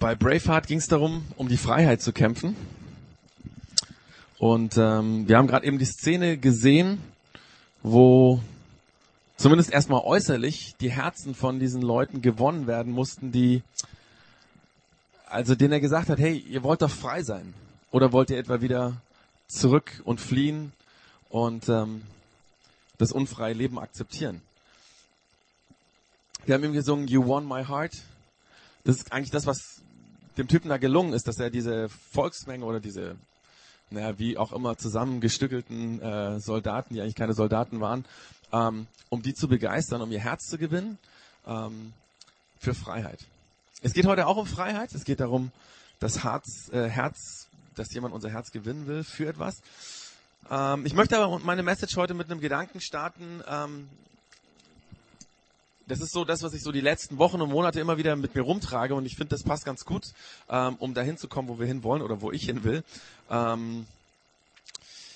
Bei Braveheart ging es darum, um die Freiheit zu kämpfen. Und ähm, wir haben gerade eben die Szene gesehen, wo zumindest erstmal äußerlich die Herzen von diesen Leuten gewonnen werden mussten, die, also denen er gesagt hat, hey, ihr wollt doch frei sein. Oder wollt ihr etwa wieder zurück und fliehen und ähm, das unfreie Leben akzeptieren? Wir haben ihm gesungen, You won my heart. Das ist eigentlich das, was dem Typen da gelungen ist, dass er diese Volksmenge oder diese, naja, wie auch immer zusammengestückelten äh, Soldaten, die eigentlich keine Soldaten waren, ähm, um die zu begeistern, um ihr Herz zu gewinnen, ähm, für Freiheit. Es geht heute auch um Freiheit. Es geht darum, das Herz, äh, Herz, dass jemand unser Herz gewinnen will für etwas. Ähm, ich möchte aber meine Message heute mit einem Gedanken starten, ähm, das ist so das, was ich so die letzten Wochen und Monate immer wieder mit mir rumtrage und ich finde, das passt ganz gut, ähm, um dahin zu kommen, wo wir hin wollen oder wo ich hin will. Ähm,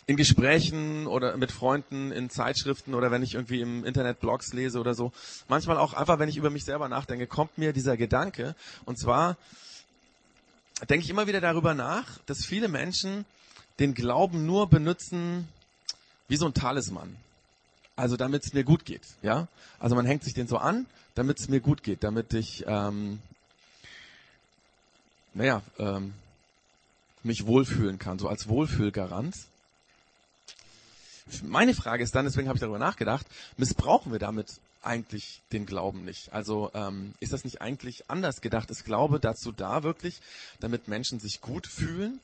in Gesprächen oder mit Freunden, in Zeitschriften oder wenn ich irgendwie im Internet Blogs lese oder so. Manchmal auch einfach, wenn ich über mich selber nachdenke, kommt mir dieser Gedanke. Und zwar denke ich immer wieder darüber nach, dass viele Menschen den Glauben nur benutzen wie so ein Talisman. Also damit es mir gut geht, ja. Also man hängt sich den so an, damit es mir gut geht, damit ich, ähm, naja, ähm, mich wohlfühlen kann, so als Wohlfühlgarant. Meine Frage ist dann, deswegen habe ich darüber nachgedacht, missbrauchen wir damit eigentlich den Glauben nicht? Also ähm, ist das nicht eigentlich anders gedacht? Ist Glaube dazu da wirklich, damit Menschen sich gut fühlen?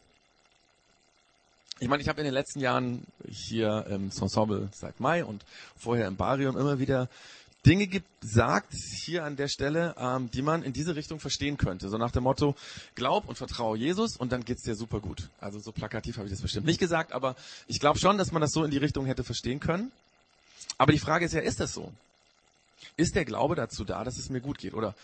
Ich meine, ich habe in den letzten Jahren hier im Ensemble seit Mai und vorher im Barium immer wieder Dinge gesagt hier an der Stelle, ähm, die man in diese Richtung verstehen könnte. So nach dem Motto, glaub und vertraue Jesus und dann geht's dir super gut. Also so plakativ habe ich das bestimmt nicht gesagt, aber ich glaube schon, dass man das so in die Richtung hätte verstehen können. Aber die Frage ist ja, ist das so? Ist der Glaube dazu da, dass es mir gut geht? Oder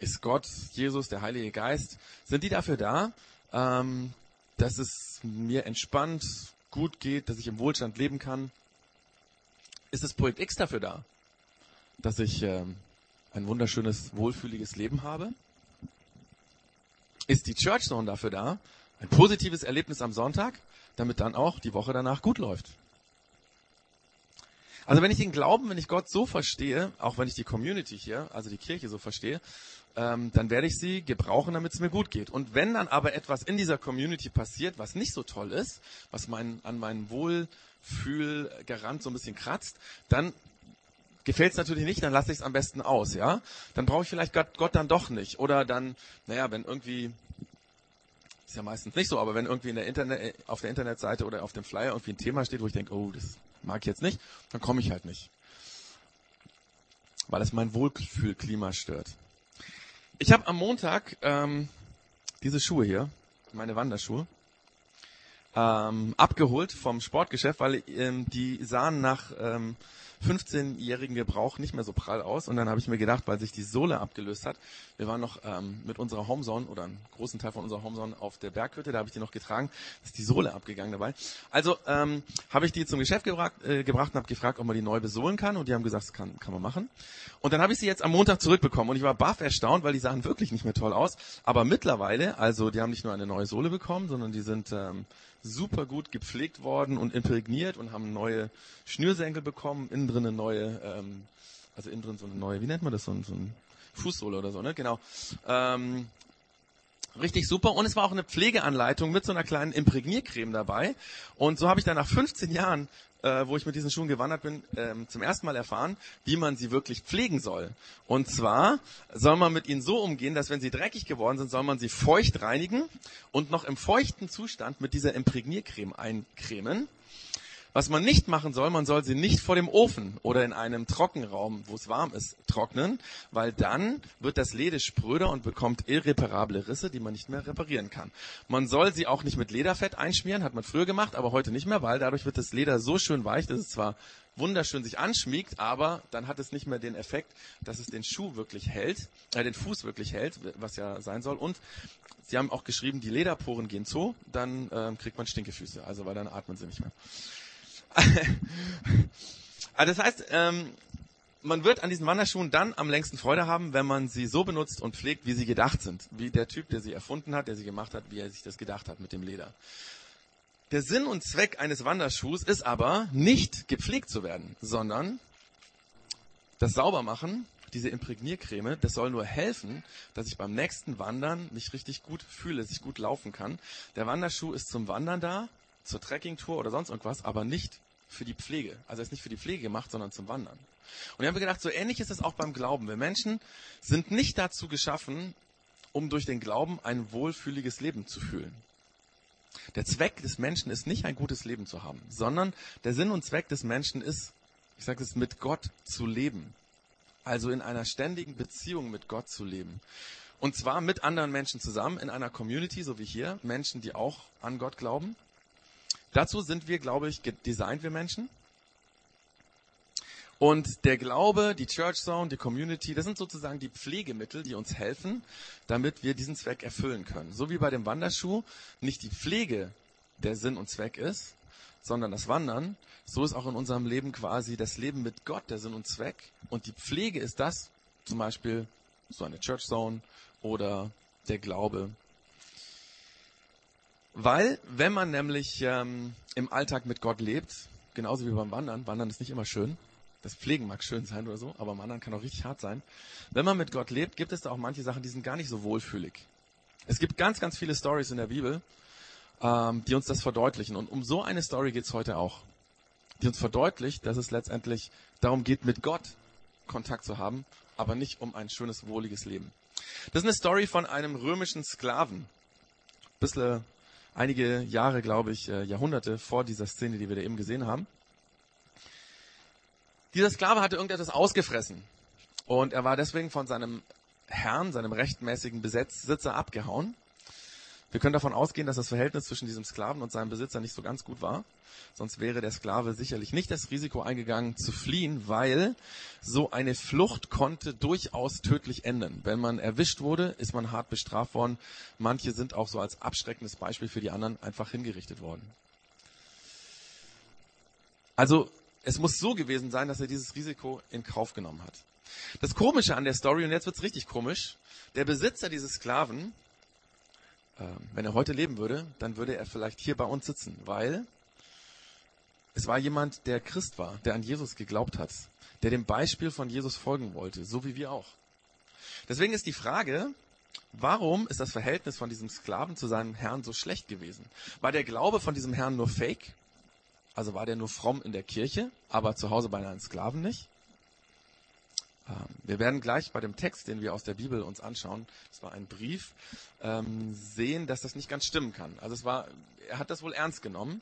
ist Gott, Jesus, der Heilige Geist, sind die dafür da, ähm, dass es mir entspannt, gut geht, dass ich im Wohlstand leben kann. Ist das Projekt X dafür da, dass ich äh, ein wunderschönes, wohlfühliges Leben habe? Ist die Church Zone dafür da, ein positives Erlebnis am Sonntag, damit dann auch die Woche danach gut läuft? Also wenn ich den Glauben, wenn ich Gott so verstehe, auch wenn ich die Community hier, also die Kirche so verstehe, ähm, dann werde ich sie gebrauchen, damit es mir gut geht. Und wenn dann aber etwas in dieser Community passiert, was nicht so toll ist, was mein, an meinem Wohlfühlgarant so ein bisschen kratzt, dann gefällt es natürlich nicht, dann lasse ich es am besten aus, ja. Dann brauche ich vielleicht Gott, Gott dann doch nicht. Oder dann, naja, wenn irgendwie ist ja meistens nicht so, aber wenn irgendwie in der Internet, auf der Internetseite oder auf dem Flyer irgendwie ein Thema steht, wo ich denke, oh, das mag ich jetzt nicht, dann komme ich halt nicht. Weil es mein Wohlfühlklima stört. Ich habe am Montag ähm, diese Schuhe hier, meine Wanderschuhe, ähm, abgeholt vom Sportgeschäft, weil ähm, die sahen nach ähm, 15-jährigen Gebrauch nicht mehr so prall aus. Und dann habe ich mir gedacht, weil sich die Sohle abgelöst hat, wir waren noch ähm, mit unserer Homezone oder einen großen Teil von unserer Homezone auf der Berghütte, da habe ich die noch getragen, ist die Sohle abgegangen dabei. Also ähm, habe ich die zum Geschäft gebracht, äh, gebracht und habe gefragt, ob man die neu besohlen kann. Und die haben gesagt, das kann, kann man machen. Und dann habe ich sie jetzt am Montag zurückbekommen und ich war baff erstaunt, weil die sahen wirklich nicht mehr toll aus. Aber mittlerweile, also die haben nicht nur eine neue Sohle bekommen, sondern die sind ähm, super gut gepflegt worden und imprägniert und haben neue Schnürsenkel bekommen, innen drin eine neue, ähm, also innen drin so eine neue, wie nennt man das, so, ein, so ein Fußsohle oder so, ne? Genau. Ähm, richtig super. Und es war auch eine Pflegeanleitung mit so einer kleinen Imprägniercreme dabei. Und so habe ich dann nach 15 Jahren äh, wo ich mit diesen Schuhen gewandert bin, ähm, zum ersten Mal erfahren, wie man sie wirklich pflegen soll. Und zwar soll man mit ihnen so umgehen, dass wenn sie dreckig geworden sind, soll man sie feucht reinigen und noch im feuchten Zustand mit dieser Imprägniercreme eincremen. Was man nicht machen soll, man soll sie nicht vor dem Ofen oder in einem Trockenraum, wo es warm ist, trocknen, weil dann wird das Leder spröder und bekommt irreparable Risse, die man nicht mehr reparieren kann. Man soll sie auch nicht mit Lederfett einschmieren, hat man früher gemacht, aber heute nicht mehr, weil dadurch wird das Leder so schön weich, dass es zwar wunderschön sich anschmiegt, aber dann hat es nicht mehr den Effekt, dass es den Schuh wirklich hält, äh, den Fuß wirklich hält, was ja sein soll. Und sie haben auch geschrieben, die Lederporen gehen zu, dann äh, kriegt man Stinkefüße, also weil dann atmen sie nicht mehr. Also das heißt, ähm, man wird an diesen Wanderschuhen dann am längsten Freude haben, wenn man sie so benutzt und pflegt, wie sie gedacht sind. Wie der Typ, der sie erfunden hat, der sie gemacht hat, wie er sich das gedacht hat mit dem Leder. Der Sinn und Zweck eines Wanderschuhs ist aber nicht gepflegt zu werden, sondern das Saubermachen, diese Imprägniercreme, das soll nur helfen, dass ich beim nächsten Wandern mich richtig gut fühle, dass ich gut laufen kann. Der Wanderschuh ist zum Wandern da, zur Trekkingtour oder sonst irgendwas, aber nicht für die Pflege. Also er ist nicht für die Pflege gemacht, sondern zum Wandern. Und ich habe gedacht, so ähnlich ist es auch beim Glauben. Wir Menschen sind nicht dazu geschaffen, um durch den Glauben ein wohlfühliges Leben zu fühlen. Der Zweck des Menschen ist nicht ein gutes Leben zu haben, sondern der Sinn und Zweck des Menschen ist, ich sage es, mit Gott zu leben. Also in einer ständigen Beziehung mit Gott zu leben. Und zwar mit anderen Menschen zusammen, in einer Community, so wie hier, Menschen, die auch an Gott glauben. Dazu sind wir, glaube ich, designt, wir Menschen. Und der Glaube, die Church Zone, die Community, das sind sozusagen die Pflegemittel, die uns helfen, damit wir diesen Zweck erfüllen können. So wie bei dem Wanderschuh nicht die Pflege der Sinn und Zweck ist, sondern das Wandern, so ist auch in unserem Leben quasi das Leben mit Gott der Sinn und Zweck. Und die Pflege ist das, zum Beispiel so eine Church Zone oder der Glaube, weil, wenn man nämlich ähm, im Alltag mit Gott lebt, genauso wie beim Wandern, Wandern ist nicht immer schön, das Pflegen mag schön sein oder so, aber Wandern kann auch richtig hart sein. Wenn man mit Gott lebt, gibt es da auch manche Sachen, die sind gar nicht so wohlfühlig. Es gibt ganz, ganz viele Stories in der Bibel, ähm, die uns das verdeutlichen. Und um so eine Story geht's heute auch. Die uns verdeutlicht, dass es letztendlich darum geht, mit Gott Kontakt zu haben, aber nicht um ein schönes, wohliges Leben. Das ist eine Story von einem römischen Sklaven. Bisschen einige Jahre, glaube ich, äh, Jahrhunderte vor dieser Szene, die wir da eben gesehen haben. Dieser Sklave hatte irgendetwas ausgefressen und er war deswegen von seinem Herrn, seinem rechtmäßigen Besitzer abgehauen. Wir können davon ausgehen, dass das Verhältnis zwischen diesem Sklaven und seinem Besitzer nicht so ganz gut war. Sonst wäre der Sklave sicherlich nicht das Risiko eingegangen zu fliehen, weil so eine Flucht konnte durchaus tödlich enden. Wenn man erwischt wurde, ist man hart bestraft worden. Manche sind auch so als abschreckendes Beispiel für die anderen einfach hingerichtet worden. Also es muss so gewesen sein, dass er dieses Risiko in Kauf genommen hat. Das Komische an der Story, und jetzt wird's richtig komisch, der Besitzer dieses Sklaven wenn er heute leben würde, dann würde er vielleicht hier bei uns sitzen, weil es war jemand, der Christ war, der an Jesus geglaubt hat, der dem Beispiel von Jesus folgen wollte, so wie wir auch. Deswegen ist die Frage, warum ist das Verhältnis von diesem Sklaven zu seinem Herrn so schlecht gewesen? War der Glaube von diesem Herrn nur fake? Also war der nur fromm in der Kirche, aber zu Hause bei einem Sklaven nicht? Ähm, wir werden gleich bei dem Text, den wir aus der Bibel uns anschauen, das war ein Brief, ähm, sehen, dass das nicht ganz stimmen kann. Also es war, er hat das wohl ernst genommen.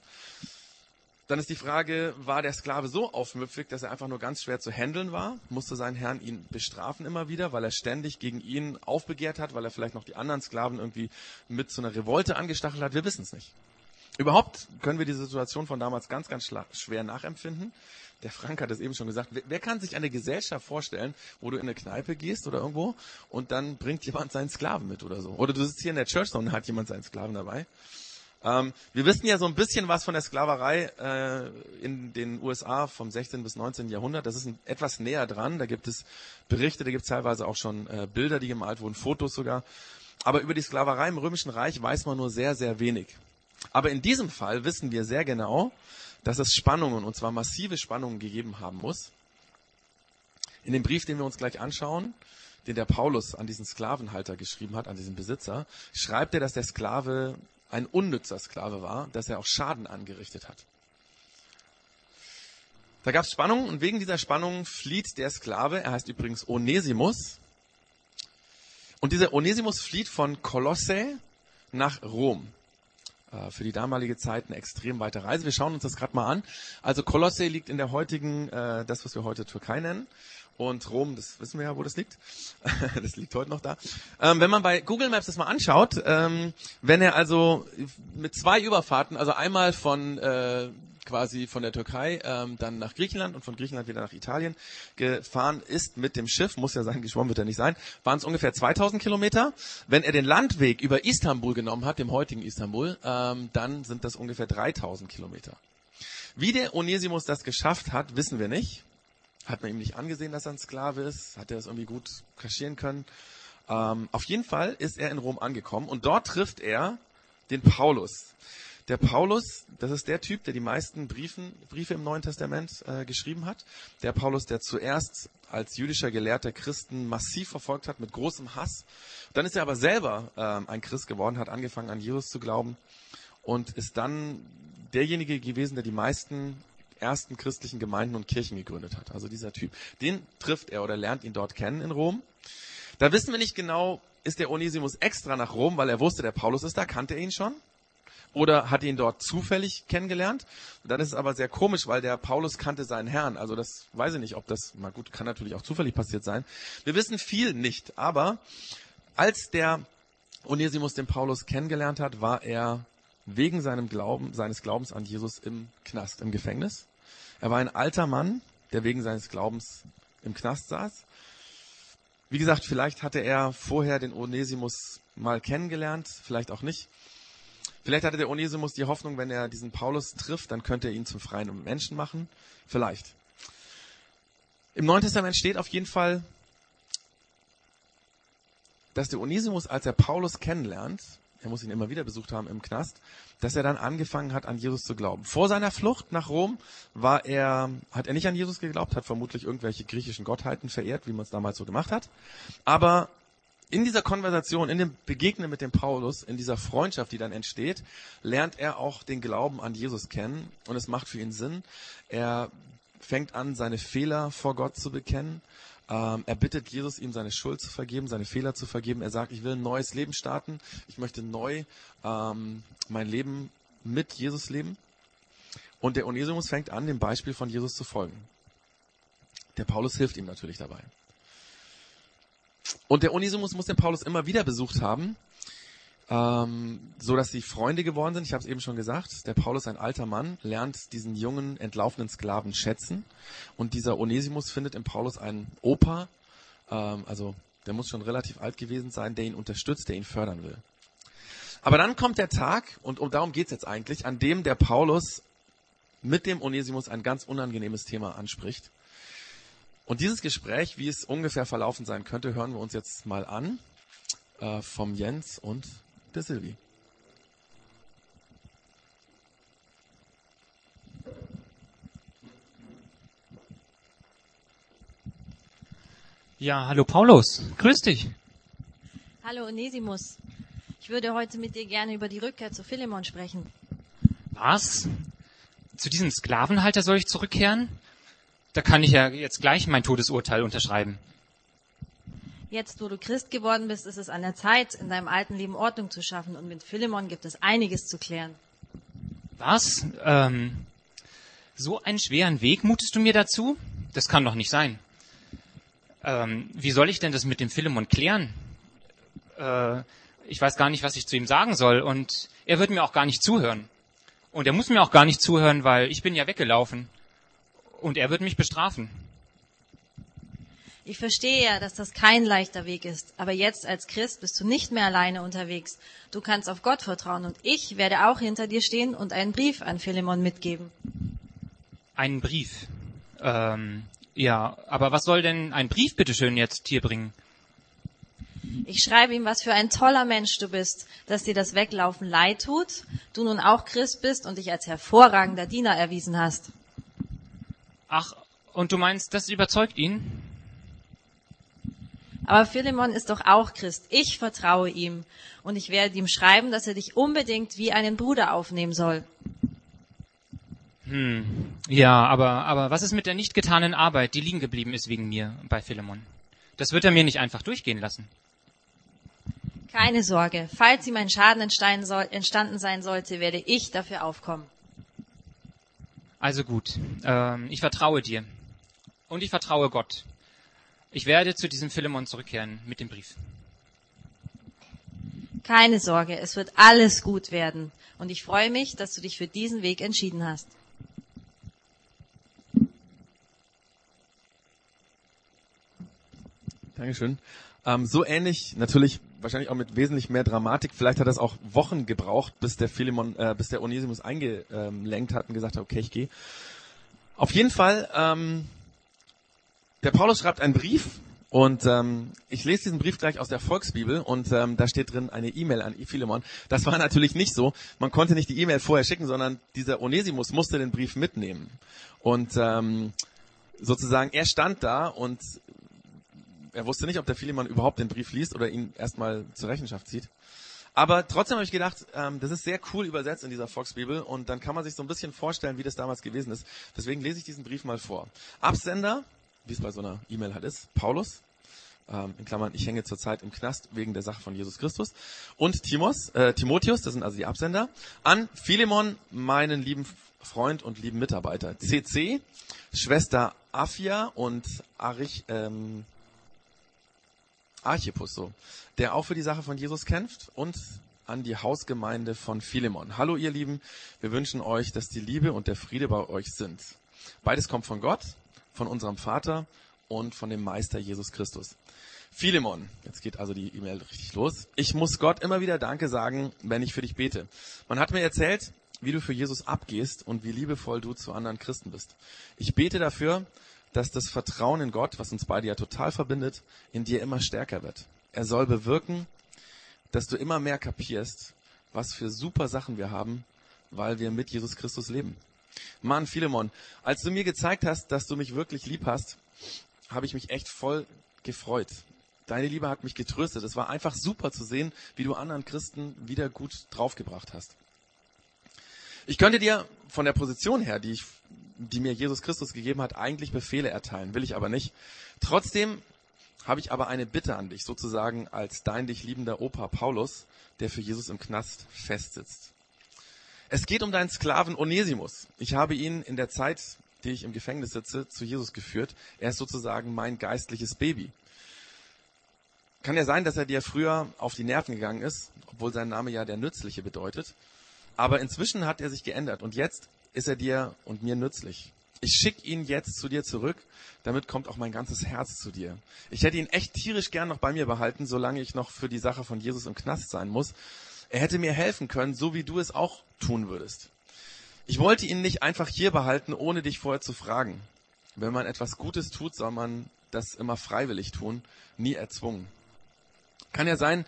Dann ist die Frage, war der Sklave so aufmüpfig, dass er einfach nur ganz schwer zu handeln war? Musste sein Herrn ihn bestrafen immer wieder, weil er ständig gegen ihn aufbegehrt hat, weil er vielleicht noch die anderen Sklaven irgendwie mit zu einer Revolte angestachelt hat? Wir wissen es nicht. Überhaupt können wir die Situation von damals ganz, ganz schwer nachempfinden der Frank hat es eben schon gesagt, wer, wer, kann sich eine Gesellschaft vorstellen, wo du in eine Kneipe gehst oder irgendwo und dann bringt jemand seinen Sklaven mit oder so. Oder du sitzt hier in der Church und hat jemand seinen Sklaven dabei. Ähm, wir wissen ja so ein bisschen was von der Sklaverei äh, in den USA vom 16. bis 19. Jahrhundert. Das ist ein, etwas näher dran. Da gibt es Berichte, da gibt es teilweise auch schon äh, Bilder, die gemalt wurden, Fotos sogar. Aber über die Sklaverei im Römischen Reich weiß man nur sehr, sehr wenig. Aber in diesem Fall wissen wir sehr genau, dass es Spannungen, und zwar massive Spannungen gegeben haben muss. In dem Brief, den wir uns gleich anschauen, den der Paulus an diesen Sklavenhalter geschrieben hat, an diesen Besitzer, schreibt er, dass der Sklave ein unnützer Sklave war, dass er auch Schaden angerichtet hat. Da gab es Spannungen und wegen dieser Spannungen flieht der Sklave, er heißt übrigens Onesimus, und dieser Onesimus flieht von Kolosse nach Rom. Äh, für die damalige Zeit eine extrem weite Reise. Wir schauen uns das gerade mal an. Also Kolosse liegt in der heutigen, äh, das was wir heute Türkei nennen. Und Rom, das wissen wir ja, wo das liegt. das liegt heute noch da. Ähm, wenn man bei Google Maps das mal anschaut, ähm, wenn er also mit zwei Überfahrten, also einmal von äh, quasi von der Türkei ähm, dann nach Griechenland und von Griechenland wieder nach Italien gefahren ist mit dem Schiff, muss ja sein, geschwommen wird er nicht sein, waren es ungefähr 2000 Kilometer. Wenn er den Landweg über Istanbul genommen hat, dem heutigen Istanbul, ähm, dann sind das ungefähr 3000 Kilometer. Wie der Onesimus das geschafft hat, wissen wir nicht. Hat man ihm nicht angesehen, dass er ein Sklave ist? Hat er es irgendwie gut kaschieren können? Ähm, auf jeden Fall ist er in Rom angekommen und dort trifft er den Paulus. Der Paulus, das ist der Typ, der die meisten Briefen, Briefe im Neuen Testament äh, geschrieben hat. Der Paulus, der zuerst als jüdischer Gelehrter Christen massiv verfolgt hat mit großem Hass. Dann ist er aber selber ähm, ein Christ geworden, hat angefangen an Jesus zu glauben und ist dann derjenige gewesen, der die meisten ersten christlichen Gemeinden und Kirchen gegründet hat. Also dieser Typ. Den trifft er oder lernt ihn dort kennen in Rom. Da wissen wir nicht genau, ist der Onesimus extra nach Rom, weil er wusste, der Paulus ist da, kannte er ihn schon? Oder hat ihn dort zufällig kennengelernt? dann ist es aber sehr komisch, weil der Paulus kannte seinen Herrn. Also das weiß ich nicht, ob das, mal gut, kann natürlich auch zufällig passiert sein. Wir wissen viel nicht, aber als der Onesimus den Paulus kennengelernt hat, war er wegen seinem Glauben, seines Glaubens an Jesus im Knast, im Gefängnis. Er war ein alter Mann, der wegen seines Glaubens im Knast saß. Wie gesagt, vielleicht hatte er vorher den Onesimus mal kennengelernt, vielleicht auch nicht. Vielleicht hatte der Onesimus die Hoffnung, wenn er diesen Paulus trifft, dann könnte er ihn zum freien Menschen machen. Vielleicht. Im Neuen Testament steht auf jeden Fall, dass der Onesimus, als er Paulus kennenlernt, er muss ihn immer wieder besucht haben im Knast, dass er dann angefangen hat, an Jesus zu glauben. Vor seiner Flucht nach Rom war er, hat er nicht an Jesus geglaubt, hat vermutlich irgendwelche griechischen Gottheiten verehrt, wie man es damals so gemacht hat. Aber in dieser Konversation, in dem Begegnen mit dem Paulus, in dieser Freundschaft, die dann entsteht, lernt er auch den Glauben an Jesus kennen und es macht für ihn Sinn. Er fängt an, seine Fehler vor Gott zu bekennen ähm, er bittet Jesus, ihm seine Schuld zu vergeben, seine Fehler zu vergeben. Er sagt, ich will ein neues Leben starten. Ich möchte neu ähm, mein Leben mit Jesus leben. Und der Onesimus fängt an, dem Beispiel von Jesus zu folgen. Der Paulus hilft ihm natürlich dabei. Und der Onesimus muss den Paulus immer wieder besucht haben, ähm, so dass sie Freunde geworden sind. Ich habe es eben schon gesagt. Der Paulus, ein alter Mann, lernt diesen jungen entlaufenen Sklaven schätzen und dieser Onesimus findet im Paulus einen Opa, ähm, also der muss schon relativ alt gewesen sein, der ihn unterstützt, der ihn fördern will. Aber dann kommt der Tag, und um darum geht's jetzt eigentlich, an dem der Paulus mit dem Onesimus ein ganz unangenehmes Thema anspricht. Und dieses Gespräch, wie es ungefähr verlaufen sein könnte, hören wir uns jetzt mal an äh, vom Jens und der Silvi. Ja, hallo Paulus, grüß dich. Hallo Onesimus. Ich würde heute mit dir gerne über die Rückkehr zu Philemon sprechen. Was? Zu diesem Sklavenhalter soll ich zurückkehren? Da kann ich ja jetzt gleich mein Todesurteil unterschreiben. Jetzt, wo du Christ geworden bist, ist es an der Zeit, in deinem alten Leben Ordnung zu schaffen. Und mit Philemon gibt es einiges zu klären. Was? Ähm, so einen schweren Weg mutest du mir dazu? Das kann doch nicht sein. Ähm, wie soll ich denn das mit dem Philemon klären? Äh, ich weiß gar nicht, was ich zu ihm sagen soll. Und er wird mir auch gar nicht zuhören. Und er muss mir auch gar nicht zuhören, weil ich bin ja weggelaufen. Und er wird mich bestrafen. Ich verstehe ja, dass das kein leichter Weg ist, aber jetzt als Christ bist du nicht mehr alleine unterwegs. Du kannst auf Gott vertrauen und ich werde auch hinter dir stehen und einen Brief an Philemon mitgeben. Einen Brief? Ähm, ja, aber was soll denn ein Brief bitteschön jetzt hier bringen? Ich schreibe ihm, was für ein toller Mensch du bist, dass dir das Weglaufen leid tut, du nun auch Christ bist und dich als hervorragender Diener erwiesen hast. Ach, und du meinst, das überzeugt ihn? Aber Philemon ist doch auch Christ. Ich vertraue ihm. Und ich werde ihm schreiben, dass er dich unbedingt wie einen Bruder aufnehmen soll. Hm. Ja, aber, aber was ist mit der nicht getanen Arbeit, die liegen geblieben ist wegen mir bei Philemon? Das wird er mir nicht einfach durchgehen lassen. Keine Sorge. Falls ihm ein Schaden entstanden sein sollte, werde ich dafür aufkommen. Also gut. Ähm, ich vertraue dir. Und ich vertraue Gott. Ich werde zu diesem Philemon zurückkehren mit dem Brief. Keine Sorge, es wird alles gut werden. Und ich freue mich, dass du dich für diesen Weg entschieden hast. Dankeschön. Ähm, so ähnlich, natürlich wahrscheinlich auch mit wesentlich mehr Dramatik. Vielleicht hat das auch Wochen gebraucht, bis der Philemon, äh, bis der Onesimus eingelenkt hat und gesagt hat, okay, ich gehe. Auf jeden Fall ähm, Der Paulus schreibt einen Brief und ähm, ich lese diesen Brief gleich aus der Volksbibel und ähm, da steht drin eine E-Mail an Philemon. Das war natürlich nicht so. Man konnte nicht die E-Mail vorher schicken, sondern dieser Onesimus musste den Brief mitnehmen. Und ähm, sozusagen, er stand da und er wusste nicht, ob der Philemon überhaupt den Brief liest oder ihn erstmal zur Rechenschaft zieht. Aber trotzdem habe ich gedacht, ähm, das ist sehr cool übersetzt in dieser Volksbibel und dann kann man sich so ein bisschen vorstellen, wie das damals gewesen ist. Deswegen lese ich diesen Brief mal vor. Absender wie es bei so einer E-Mail halt ist, Paulus, ähm, in Klammern, ich hänge zurzeit im Knast wegen der Sache von Jesus Christus, und Timos, äh, Timotheus, das sind also die Absender, an Philemon, meinen lieben Freund und lieben Mitarbeiter, CC, Schwester Afia und Arich, ähm, Archippus, so, der auch für die Sache von Jesus kämpft und an die Hausgemeinde von Philemon. Hallo ihr Lieben, wir wünschen euch, dass die Liebe und der Friede bei euch sind. Beides kommt von Gott, von unserem Vater und von dem Meister Jesus Christus. Philemon, jetzt geht also die E-Mail richtig los. Ich muss Gott immer wieder Danke sagen, wenn ich für dich bete. Man hat mir erzählt, wie du für Jesus abgehst und wie liebevoll du zu anderen Christen bist. Ich bete dafür, dass das Vertrauen in Gott, was uns beide ja total verbindet, in dir immer stärker wird. Er soll bewirken, dass du immer mehr kapierst, was für super Sachen wir haben, weil wir mit Jesus Christus leben. Mann, Philemon, als du mir gezeigt hast, dass du mich wirklich lieb hast, habe ich mich echt voll gefreut. Deine Liebe hat mich getröstet. Es war einfach super zu sehen, wie du anderen Christen wieder gut draufgebracht hast. Ich könnte dir von der Position her, die, ich, die mir Jesus Christus gegeben hat, eigentlich Befehle erteilen, will ich aber nicht. Trotzdem habe ich aber eine Bitte an dich, sozusagen als dein dich liebender Opa Paulus, der für Jesus im Knast festsitzt. Es geht um deinen Sklaven Onesimus. Ich habe ihn in der Zeit, die ich im Gefängnis sitze, zu Jesus geführt. Er ist sozusagen mein geistliches Baby. Kann ja sein, dass er dir früher auf die Nerven gegangen ist, obwohl sein Name ja der Nützliche bedeutet. Aber inzwischen hat er sich geändert und jetzt ist er dir und mir nützlich. Ich schicke ihn jetzt zu dir zurück, damit kommt auch mein ganzes Herz zu dir. Ich hätte ihn echt tierisch gern noch bei mir behalten, solange ich noch für die Sache von Jesus im Knast sein muss. Er hätte mir helfen können, so wie du es auch tun würdest. Ich wollte ihn nicht einfach hier behalten, ohne dich vorher zu fragen. Wenn man etwas Gutes tut, soll man das immer freiwillig tun, nie erzwungen. Kann ja sein,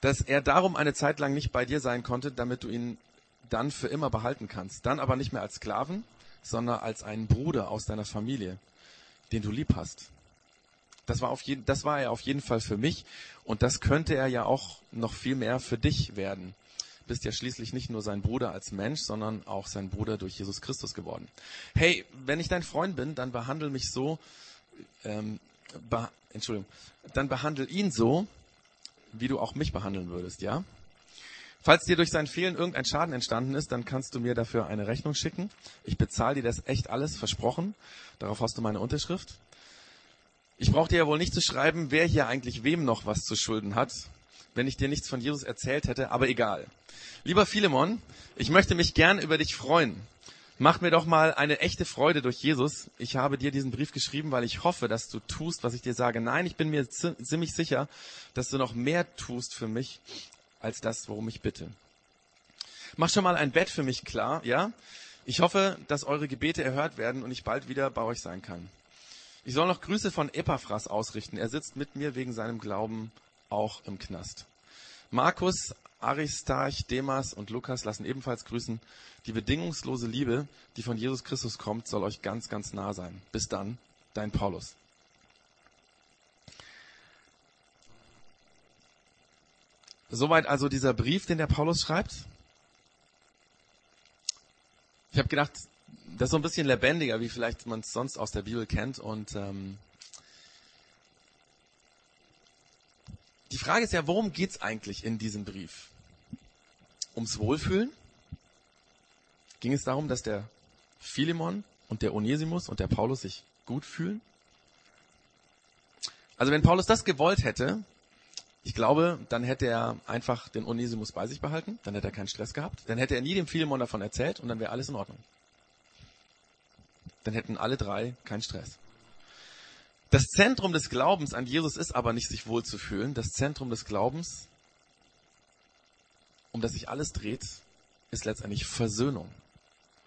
dass er darum eine Zeit lang nicht bei dir sein konnte, damit du ihn dann für immer behalten kannst. Dann aber nicht mehr als Sklaven, sondern als einen Bruder aus deiner Familie, den du lieb hast. Das war, auf jeden, das war er auf jeden Fall für mich und das könnte er ja auch noch viel mehr für dich werden. Du bist ja schließlich nicht nur sein Bruder als Mensch, sondern auch sein Bruder durch Jesus Christus geworden. Hey, wenn ich dein Freund bin, dann behandle mich so, ähm, be Entschuldigung, dann behandle ihn so, wie du auch mich behandeln würdest, ja? Falls dir durch sein Fehlen irgendein Schaden entstanden ist, dann kannst du mir dafür eine Rechnung schicken. Ich bezahle dir das echt alles, versprochen. Darauf hast du meine Unterschrift. Ich brauche dir ja wohl nicht zu schreiben, wer hier eigentlich wem noch was zu schulden hat, wenn ich dir nichts von Jesus erzählt hätte, aber egal. Lieber Philemon, ich möchte mich gern über dich freuen. Mach mir doch mal eine echte Freude durch Jesus. Ich habe dir diesen Brief geschrieben, weil ich hoffe, dass du tust, was ich dir sage. Nein, ich bin mir ziemlich sicher, dass du noch mehr tust für mich, als das, worum ich bitte. Mach schon mal ein Bett für mich klar, ja? Ich hoffe, dass eure Gebete erhört werden und ich bald wieder bei euch sein kann. Ich soll noch Grüße von Epaphras ausrichten. Er sitzt mit mir wegen seinem Glauben auch im Knast. Markus, Aristarch, Demas und Lukas lassen ebenfalls grüßen. Die bedingungslose Liebe, die von Jesus Christus kommt, soll euch ganz, ganz nah sein. Bis dann, dein Paulus. Soweit also dieser Brief, den der Paulus schreibt. Ich habe gedacht, das ist so ein bisschen lebendiger, wie vielleicht man es sonst aus der Bibel kennt. Und ähm, die Frage ist ja, worum geht es eigentlich in diesem Brief? Ums Wohlfühlen? Ging es darum, dass der Philemon und der Onesimus und der Paulus sich gut fühlen? Also wenn Paulus das gewollt hätte, ich glaube, dann hätte er einfach den Onesimus bei sich behalten, dann hätte er keinen Stress gehabt, dann hätte er nie dem Philemon davon erzählt und dann wäre alles in Ordnung dann hätten alle drei keinen Stress. Das Zentrum des Glaubens an Jesus ist aber nicht sich wohlzufühlen. Das Zentrum des Glaubens, um das sich alles dreht, ist letztendlich Versöhnung.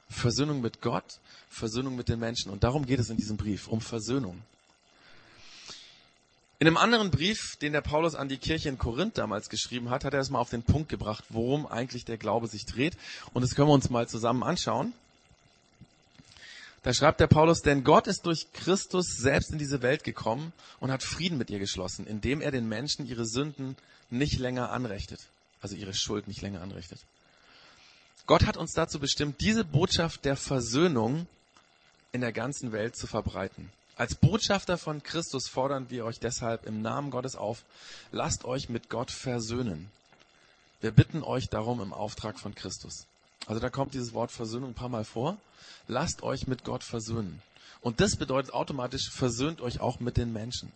Versöhnung mit Gott, Versöhnung mit den Menschen. Und darum geht es in diesem Brief, um Versöhnung. In einem anderen Brief, den der Paulus an die Kirche in Korinth damals geschrieben hat, hat er es mal auf den Punkt gebracht, worum eigentlich der Glaube sich dreht. Und das können wir uns mal zusammen anschauen. Da schreibt der Paulus, denn Gott ist durch Christus selbst in diese Welt gekommen und hat Frieden mit ihr geschlossen, indem er den Menschen ihre Sünden nicht länger anrechtet, also ihre Schuld nicht länger anrechtet. Gott hat uns dazu bestimmt, diese Botschaft der Versöhnung in der ganzen Welt zu verbreiten. Als Botschafter von Christus fordern wir euch deshalb im Namen Gottes auf, lasst euch mit Gott versöhnen. Wir bitten euch darum im Auftrag von Christus. Also da kommt dieses Wort Versöhnung ein paar Mal vor. Lasst euch mit Gott versöhnen. Und das bedeutet automatisch, versöhnt euch auch mit den Menschen.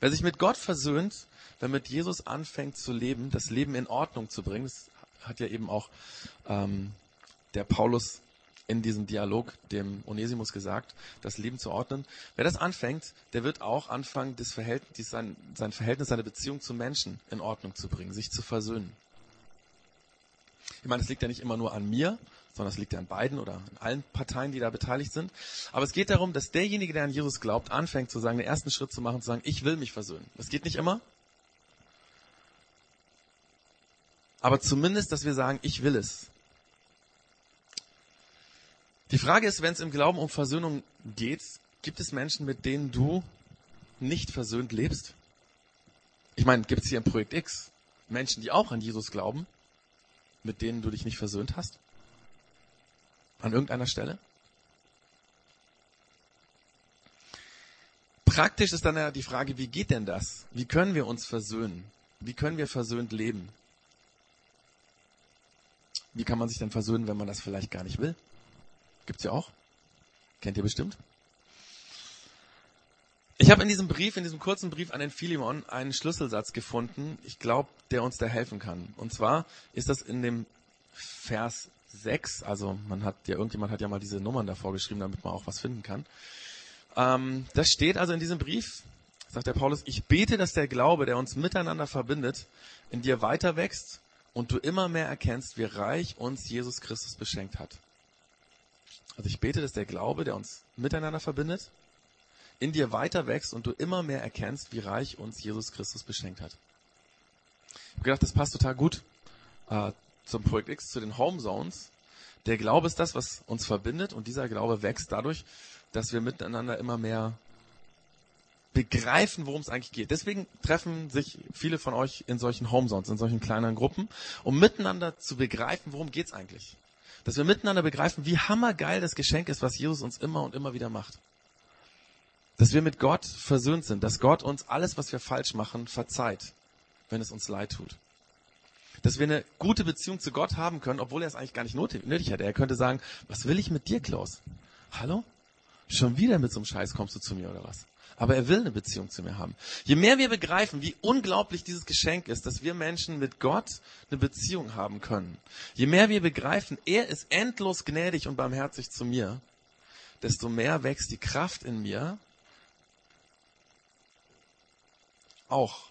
Wer sich mit Gott versöhnt, wer mit Jesus anfängt zu leben, das Leben in Ordnung zu bringen, das hat ja eben auch ähm, der Paulus in diesem Dialog dem Onesimus gesagt, das Leben zu ordnen. Wer das anfängt, der wird auch anfangen, das Verhältnis, sein, sein Verhältnis, seine Beziehung zu Menschen in Ordnung zu bringen, sich zu versöhnen. Ich meine, es liegt ja nicht immer nur an mir, sondern es liegt ja an beiden oder an allen Parteien, die da beteiligt sind. Aber es geht darum, dass derjenige, der an Jesus glaubt, anfängt zu sagen, den ersten Schritt zu machen, zu sagen, ich will mich versöhnen. Das geht nicht immer. Aber zumindest, dass wir sagen, ich will es. Die Frage ist, wenn es im Glauben um Versöhnung geht, gibt es Menschen, mit denen du nicht versöhnt lebst? Ich meine, gibt es hier im Projekt X Menschen, die auch an Jesus glauben, mit denen du dich nicht versöhnt hast? An irgendeiner Stelle? Praktisch ist dann ja die Frage, wie geht denn das? Wie können wir uns versöhnen? Wie können wir versöhnt leben? Wie kann man sich denn versöhnen, wenn man das vielleicht gar nicht will? Gibt's ja auch. Kennt ihr bestimmt. Ich habe in diesem Brief, in diesem kurzen Brief an den Philemon einen Schlüsselsatz gefunden, ich glaube, der uns da helfen kann. Und zwar ist das in dem Vers 6, also man hat ja, irgendjemand hat ja mal diese Nummern davor geschrieben, damit man auch was finden kann. Ähm, das steht also in diesem Brief, sagt der Paulus, ich bete, dass der Glaube, der uns miteinander verbindet, in dir weiter wächst und du immer mehr erkennst, wie reich uns Jesus Christus beschenkt hat. Also ich bete, dass der Glaube, der uns miteinander verbindet, in dir weiter wächst und du immer mehr erkennst, wie reich uns Jesus Christus beschenkt hat. Ich habe gedacht, das passt total gut äh, zum Projekt X, zu den Home Zones. Der Glaube ist das, was uns verbindet und dieser Glaube wächst dadurch, dass wir miteinander immer mehr begreifen, worum es eigentlich geht. Deswegen treffen sich viele von euch in solchen Home Zones, in solchen kleineren Gruppen, um miteinander zu begreifen, worum geht's eigentlich. Dass wir miteinander begreifen, wie hammergeil das Geschenk ist, was Jesus uns immer und immer wieder macht. Dass wir mit Gott versöhnt sind, dass Gott uns alles, was wir falsch machen, verzeiht, wenn es uns leid tut. Dass wir eine gute Beziehung zu Gott haben können, obwohl er es eigentlich gar nicht nötig hätte. Er könnte sagen, was will ich mit dir, Klaus? Hallo? Schon wieder mit so einem Scheiß kommst du zu mir oder was? Aber er will eine Beziehung zu mir haben. Je mehr wir begreifen, wie unglaublich dieses Geschenk ist, dass wir Menschen mit Gott eine Beziehung haben können, je mehr wir begreifen, er ist endlos gnädig und barmherzig zu mir, desto mehr wächst die Kraft in mir, auch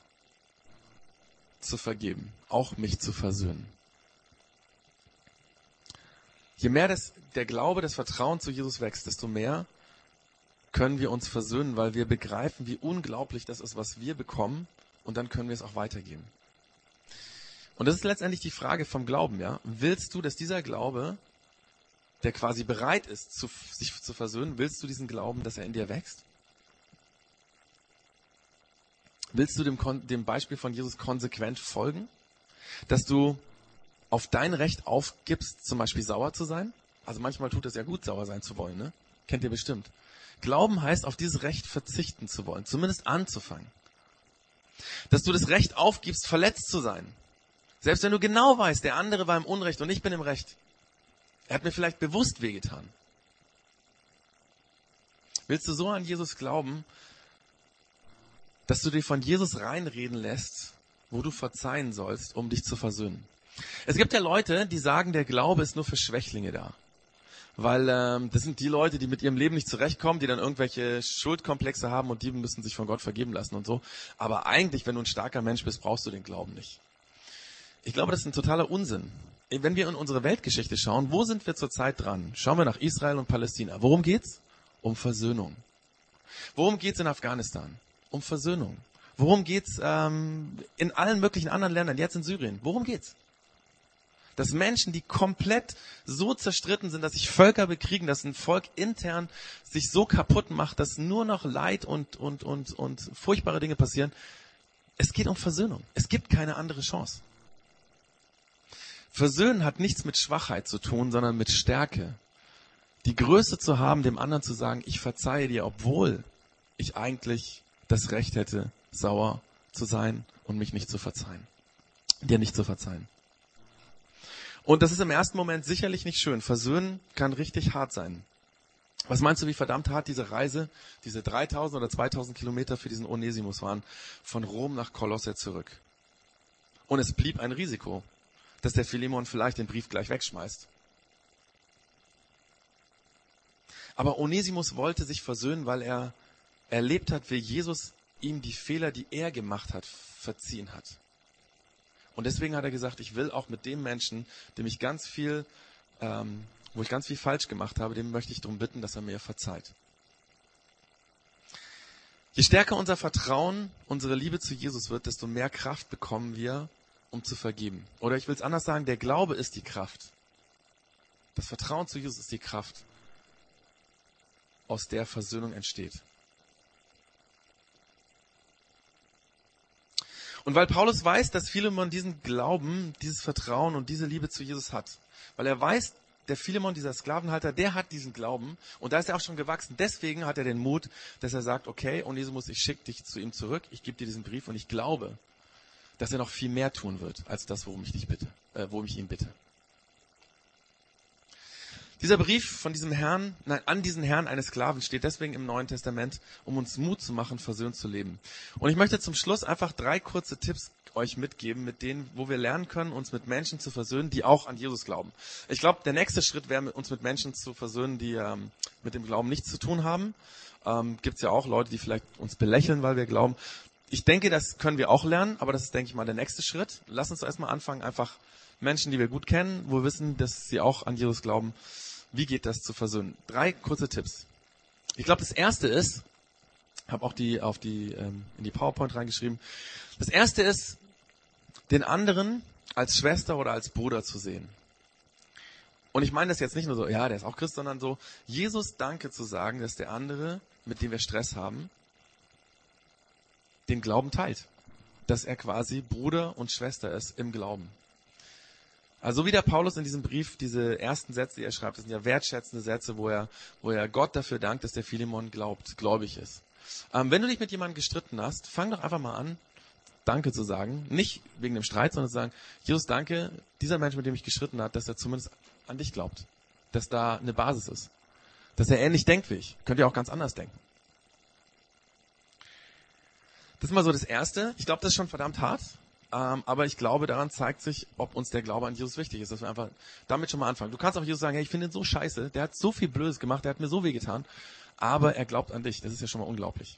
zu vergeben, auch mich zu versöhnen. Je mehr das, der Glaube, das Vertrauen zu Jesus wächst, desto mehr können wir uns versöhnen, weil wir begreifen, wie unglaublich das ist, was wir bekommen, und dann können wir es auch weitergeben. Und das ist letztendlich die Frage vom Glauben, ja. Willst du, dass dieser Glaube, der quasi bereit ist, zu, sich zu versöhnen, willst du diesen Glauben, dass er in dir wächst? Willst du dem, dem Beispiel von Jesus konsequent folgen? Dass du auf dein Recht aufgibst, zum Beispiel sauer zu sein? Also manchmal tut es ja gut, sauer sein zu wollen, ne? Kennt ihr bestimmt. Glauben heißt, auf dieses Recht verzichten zu wollen, zumindest anzufangen. Dass du das Recht aufgibst, verletzt zu sein. Selbst wenn du genau weißt, der andere war im Unrecht und ich bin im Recht. Er hat mir vielleicht bewusst wehgetan. Willst du so an Jesus glauben, dass du dir von Jesus reinreden lässt, wo du verzeihen sollst, um dich zu versöhnen? Es gibt ja Leute, die sagen, der Glaube ist nur für Schwächlinge da weil ähm, das sind die Leute, die mit ihrem Leben nicht zurechtkommen, die dann irgendwelche Schuldkomplexe haben und die müssen sich von Gott vergeben lassen und so. Aber eigentlich, wenn du ein starker Mensch bist, brauchst du den Glauben nicht. Ich glaube, das ist ein totaler Unsinn. Wenn wir in unsere Weltgeschichte schauen, wo sind wir zurzeit dran? Schauen wir nach Israel und Palästina. Worum geht's? Um Versöhnung. Worum geht's in Afghanistan? Um Versöhnung. Worum geht's ähm, in allen möglichen anderen Ländern, jetzt in Syrien? Worum geht's? Dass Menschen, die komplett so zerstritten sind, dass sich Völker bekriegen, dass ein Volk intern sich so kaputt macht, dass nur noch Leid und, und, und, und furchtbare Dinge passieren. Es geht um Versöhnung. Es gibt keine andere Chance. Versöhnen hat nichts mit Schwachheit zu tun, sondern mit Stärke. Die Größe zu haben, dem anderen zu sagen, ich verzeihe dir, obwohl ich eigentlich das Recht hätte, sauer zu sein und mich nicht zu verzeihen. Dir nicht zu verzeihen. Und das ist im ersten Moment sicherlich nicht schön. Versöhnen kann richtig hart sein. Was meinst du, wie verdammt hart diese Reise, diese 3000 oder 2000 Kilometer für diesen Onesimus waren, von Rom nach Kolosse zurück? Und es blieb ein Risiko, dass der Philemon vielleicht den Brief gleich wegschmeißt. Aber Onesimus wollte sich versöhnen, weil er erlebt hat, wie Jesus ihm die Fehler, die er gemacht hat, verziehen hat. Und deswegen hat er gesagt, ich will auch mit dem Menschen, dem ich ganz viel, ähm, wo ich ganz viel falsch gemacht habe, dem möchte ich darum bitten, dass er mir verzeiht. Je stärker unser Vertrauen, unsere Liebe zu Jesus wird, desto mehr Kraft bekommen wir, um zu vergeben. Oder ich will es anders sagen, der Glaube ist die Kraft. Das Vertrauen zu Jesus ist die Kraft, aus der Versöhnung entsteht. Und weil Paulus weiß, dass Philemon diesen Glauben, dieses Vertrauen und diese Liebe zu Jesus hat, weil er weiß, der Philemon, dieser Sklavenhalter, der hat diesen Glauben und da ist er auch schon gewachsen. Deswegen hat er den Mut, dass er sagt, okay, Onesimus, ich schicke dich zu ihm zurück, ich gebe dir diesen Brief und ich glaube, dass er noch viel mehr tun wird, als das, worum ich dich bitte, äh, worum ich ihn bitte. Dieser Brief von diesem Herrn, nein, an diesen Herrn eines Sklaven steht deswegen im Neuen Testament, um uns Mut zu machen, versöhnt zu leben. Und ich möchte zum Schluss einfach drei kurze Tipps euch mitgeben, mit denen, wo wir lernen können, uns mit Menschen zu versöhnen, die auch an Jesus glauben. Ich glaube, der nächste Schritt wäre, uns mit Menschen zu versöhnen, die ähm, mit dem Glauben nichts zu tun haben. Ähm, Gibt ja auch Leute, die vielleicht uns belächeln, weil wir glauben. Ich denke, das können wir auch lernen, aber das ist, denke ich mal, der nächste Schritt. Lass uns erstmal anfangen, einfach Menschen, die wir gut kennen, wo wir wissen, dass sie auch an Jesus glauben, wie geht das zu versöhnen? Drei kurze Tipps. Ich glaube, das erste ist, habe auch die auf die ähm, in die PowerPoint reingeschrieben. Das erste ist, den anderen als Schwester oder als Bruder zu sehen. Und ich meine das jetzt nicht nur so, ja, der ist auch Christ, sondern so, Jesus Danke zu sagen, dass der andere, mit dem wir Stress haben, den Glauben teilt. Dass er quasi Bruder und Schwester ist im Glauben. Also wie der Paulus in diesem Brief diese ersten Sätze, die er schreibt, das sind ja wertschätzende Sätze, wo er, wo er Gott dafür dankt, dass der Philemon glaubt, gläubig ist. Ähm, wenn du dich mit jemandem gestritten hast, fang doch einfach mal an, Danke zu sagen. Nicht wegen dem Streit, sondern zu sagen, Jesus, danke, dieser Mensch, mit dem ich gestritten hat, dass er zumindest an dich glaubt. Dass da eine Basis ist. Dass er ähnlich denkt wie ich. Könnt ihr auch ganz anders denken. Das ist mal so das Erste. Ich glaube, das ist schon verdammt hart. Ähm, aber ich glaube, daran zeigt sich, ob uns der Glaube an Jesus wichtig ist, dass wir einfach damit schon mal anfangen. Du kannst auch Jesus sagen, hey, ich finde ihn so scheiße, der hat so viel Blödes gemacht, der hat mir so weh getan, aber er glaubt an dich. Das ist ja schon mal unglaublich.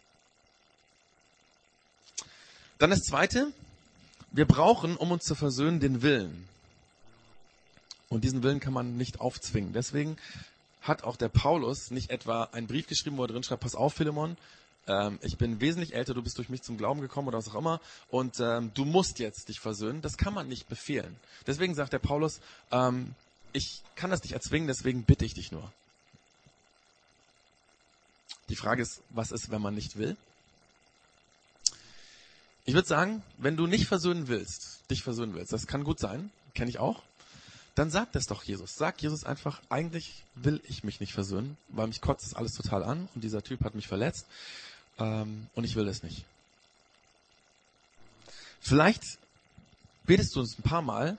Dann das Zweite, wir brauchen, um uns zu versöhnen, den Willen. Und diesen Willen kann man nicht aufzwingen. Deswegen hat auch der Paulus nicht etwa einen Brief geschrieben, wo er drin schreibt, pass auf, Philemon, ähm, ich bin wesentlich älter, du bist durch mich zum Glauben gekommen oder was auch immer und ähm, du musst jetzt dich versöhnen. Das kann man nicht befehlen. Deswegen sagt der Paulus, ähm, ich kann das nicht erzwingen, deswegen bitte ich dich nur. Die Frage ist, was ist, wenn man nicht will? Ich würde sagen, wenn du nicht versöhnen willst, dich versöhnen willst, das kann gut sein, kenne ich auch, dann sag das doch Jesus. Sag Jesus einfach, eigentlich will ich mich nicht versöhnen, weil mich kotzt das alles total an und dieser Typ hat mich verletzt. Ähm, und ich will das nicht. Vielleicht betest du uns ein paar Mal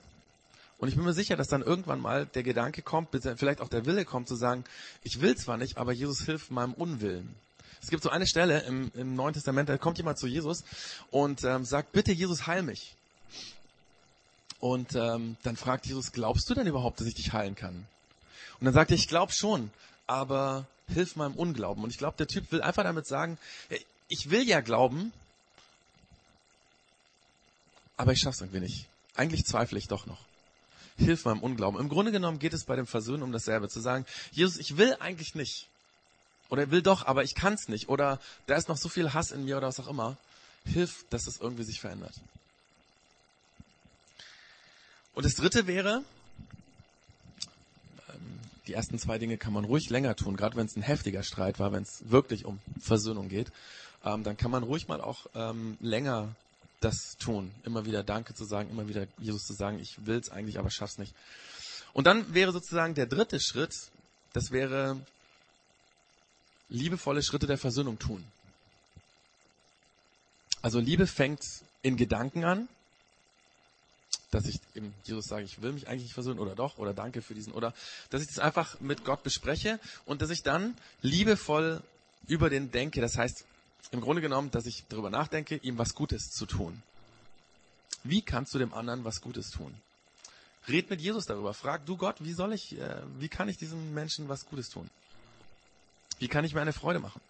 und ich bin mir sicher, dass dann irgendwann mal der Gedanke kommt, vielleicht auch der Wille kommt zu sagen, ich will zwar nicht, aber Jesus hilft meinem Unwillen. Es gibt so eine Stelle im, im Neuen Testament, da kommt jemand zu Jesus und ähm, sagt, bitte Jesus, heil mich. Und ähm, dann fragt Jesus, glaubst du denn überhaupt, dass ich dich heilen kann? Und dann sagt er, ich glaube schon, aber hilf meinem Unglauben. Und ich glaube, der Typ will einfach damit sagen, ich will ja glauben, aber ich schaff's irgendwie nicht. Eigentlich zweifle ich doch noch. Hilf meinem Unglauben. Im Grunde genommen geht es bei dem Versöhnen um dasselbe, zu sagen, Jesus, ich will eigentlich nicht. Oder will doch, aber ich kann's nicht. Oder da ist noch so viel Hass in mir oder was auch immer. hilf, dass es irgendwie sich verändert. Und das dritte wäre, die ersten zwei Dinge kann man ruhig länger tun, gerade wenn es ein heftiger Streit war, wenn es wirklich um Versöhnung geht, ähm, dann kann man ruhig mal auch ähm, länger das tun, immer wieder Danke zu sagen, immer wieder Jesus zu sagen, ich will es eigentlich, aber schaff's nicht. Und dann wäre sozusagen der dritte Schritt, das wäre liebevolle Schritte der Versöhnung tun. Also Liebe fängt in Gedanken an, dass ich eben Jesus sage, ich will mich eigentlich nicht versöhnen oder doch oder danke für diesen oder dass ich das einfach mit Gott bespreche und dass ich dann liebevoll über den denke. Das heißt, im Grunde genommen, dass ich darüber nachdenke, ihm was Gutes zu tun. Wie kannst du dem anderen was Gutes tun? Red mit Jesus darüber. Frag du Gott, wie soll ich, äh, wie kann ich diesem Menschen was Gutes tun? Wie kann ich mir eine Freude machen?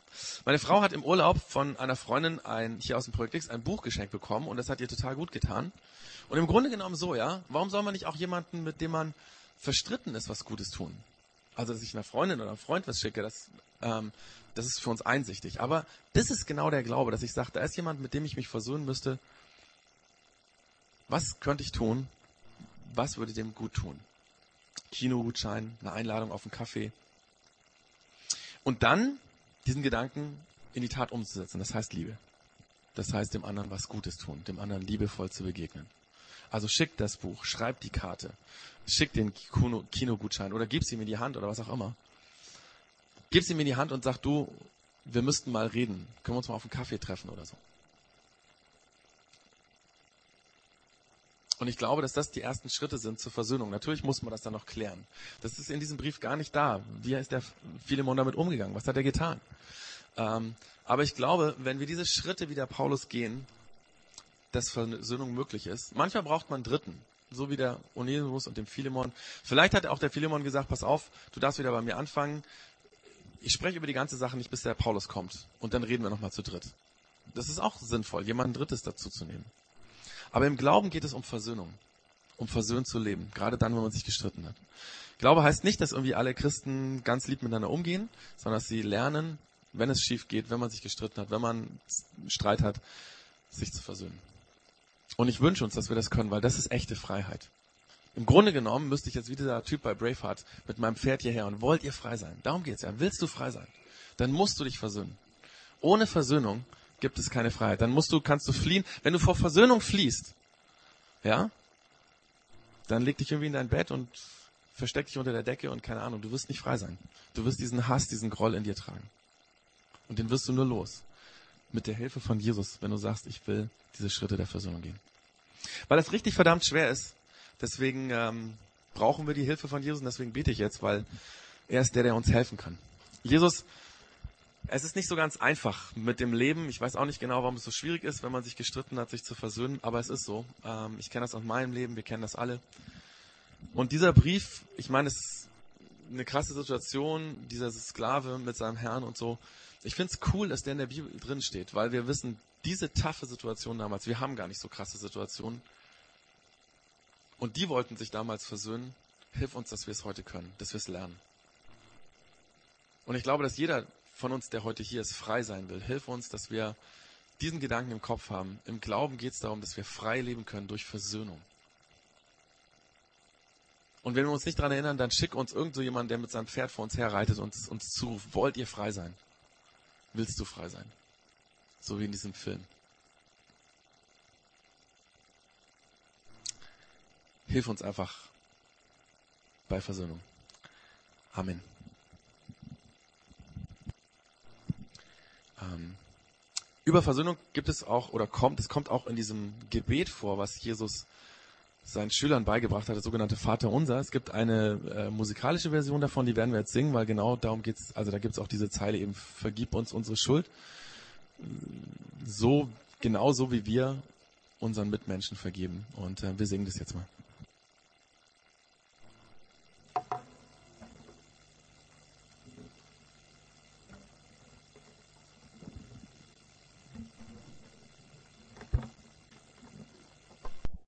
Meine Frau hat im Urlaub von einer Freundin ein, hier aus dem Projekt X ein Buch geschenkt bekommen und das hat ihr total gut getan. Und im Grunde genommen so, ja, warum soll man nicht auch jemanden, mit dem man verstritten ist, was Gutes tun? Also, dass ich einer Freundin oder einem Freund was schicke, das, ähm, das ist für uns einsichtig. Aber das ist genau der Glaube, dass ich sage, da ist jemand, mit dem ich mich versöhnen müsste. Was könnte ich tun? Was würde dem gut tun? Kinogutschein, eine Einladung auf einen Kaffee. Und dann diesen Gedanken in die Tat umzusetzen. Das heißt Liebe. Das heißt, dem anderen was Gutes tun, dem anderen liebevoll zu begegnen. Also schick das Buch, schreib die Karte, schick den Kinogutschein oder gib sie ihm in die Hand oder was auch immer. Gib sie ihm in die Hand und sag du, wir müssten mal reden. Können wir uns mal auf einen Kaffee treffen oder so. Und ich glaube, dass das die ersten Schritte sind zur Versöhnung. Natürlich muss man das dann noch klären. Das ist in diesem Brief gar nicht da. Wie ist der Philemon damit umgegangen? Was hat er getan? Ähm, aber ich glaube, wenn wir diese Schritte wie der Paulus gehen, dass Versöhnung möglich ist. Manchmal braucht man Dritten, so wie der Onesimus und dem Philemon. Vielleicht hat auch der Philemon gesagt, pass auf, du darfst wieder bei mir anfangen. Ich spreche über die ganze Sache nicht, bis der Paulus kommt. Und dann reden wir nochmal zu dritt. Das ist auch sinnvoll, jemanden Drittes dazu zu nehmen. Aber im Glauben geht es um Versöhnung. Um versöhnt zu leben. Gerade dann, wenn man sich gestritten hat. Glaube heißt nicht, dass irgendwie alle Christen ganz lieb miteinander umgehen, sondern dass sie lernen, wenn es schief geht, wenn man sich gestritten hat, wenn man Streit hat, sich zu versöhnen. Und ich wünsche uns, dass wir das können, weil das ist echte Freiheit. Im Grunde genommen müsste ich jetzt wie dieser Typ bei Braveheart mit meinem Pferd hierher und wollt ihr frei sein? Darum geht's ja. Willst du frei sein? Dann musst du dich versöhnen. Ohne Versöhnung gibt es keine Freiheit. Dann musst du, kannst du fliehen. Wenn du vor Versöhnung fliehst, ja, dann leg dich irgendwie in dein Bett und versteck dich unter der Decke und keine Ahnung, du wirst nicht frei sein. Du wirst diesen Hass, diesen Groll in dir tragen. Und den wirst du nur los. Mit der Hilfe von Jesus, wenn du sagst, ich will diese Schritte der Versöhnung gehen. Weil das richtig verdammt schwer ist. Deswegen ähm, brauchen wir die Hilfe von Jesus und deswegen bete ich jetzt, weil er ist der, der uns helfen kann. Jesus, es ist nicht so ganz einfach mit dem Leben. Ich weiß auch nicht genau, warum es so schwierig ist, wenn man sich gestritten hat, sich zu versöhnen, aber es ist so. Ähm, ich kenne das aus meinem Leben, wir kennen das alle. Und dieser Brief, ich meine, es ist eine krasse Situation, dieser Sklave mit seinem Herrn und so. Ich finde es cool, dass der in der Bibel drin steht, weil wir wissen, diese taffe Situation damals, wir haben gar nicht so krasse Situationen. Und die wollten sich damals versöhnen. Hilf uns, dass wir es heute können, dass wir es lernen. Und ich glaube, dass jeder von uns, der heute hier ist, frei sein will. Hilf uns, dass wir diesen Gedanken im Kopf haben. Im Glauben geht es darum, dass wir frei leben können durch Versöhnung. Und wenn wir uns nicht daran erinnern, dann schick uns irgend so jemand, der mit seinem Pferd vor uns herreitet und uns zuruft, wollt ihr frei sein? Willst du frei sein? So wie in diesem Film. Hilf uns einfach bei Versöhnung. Amen. Ähm, über Versöhnung gibt es auch oder kommt, es kommt auch in diesem Gebet vor, was Jesus seinen Schülern beigebracht hat, das sogenannte Vater Unser. Es gibt eine äh, musikalische Version davon, die werden wir jetzt singen, weil genau darum geht's. Also da gibt's auch diese Zeile eben: Vergib uns unsere Schuld, so genau so wie wir unseren Mitmenschen vergeben. Und äh, wir singen das jetzt mal.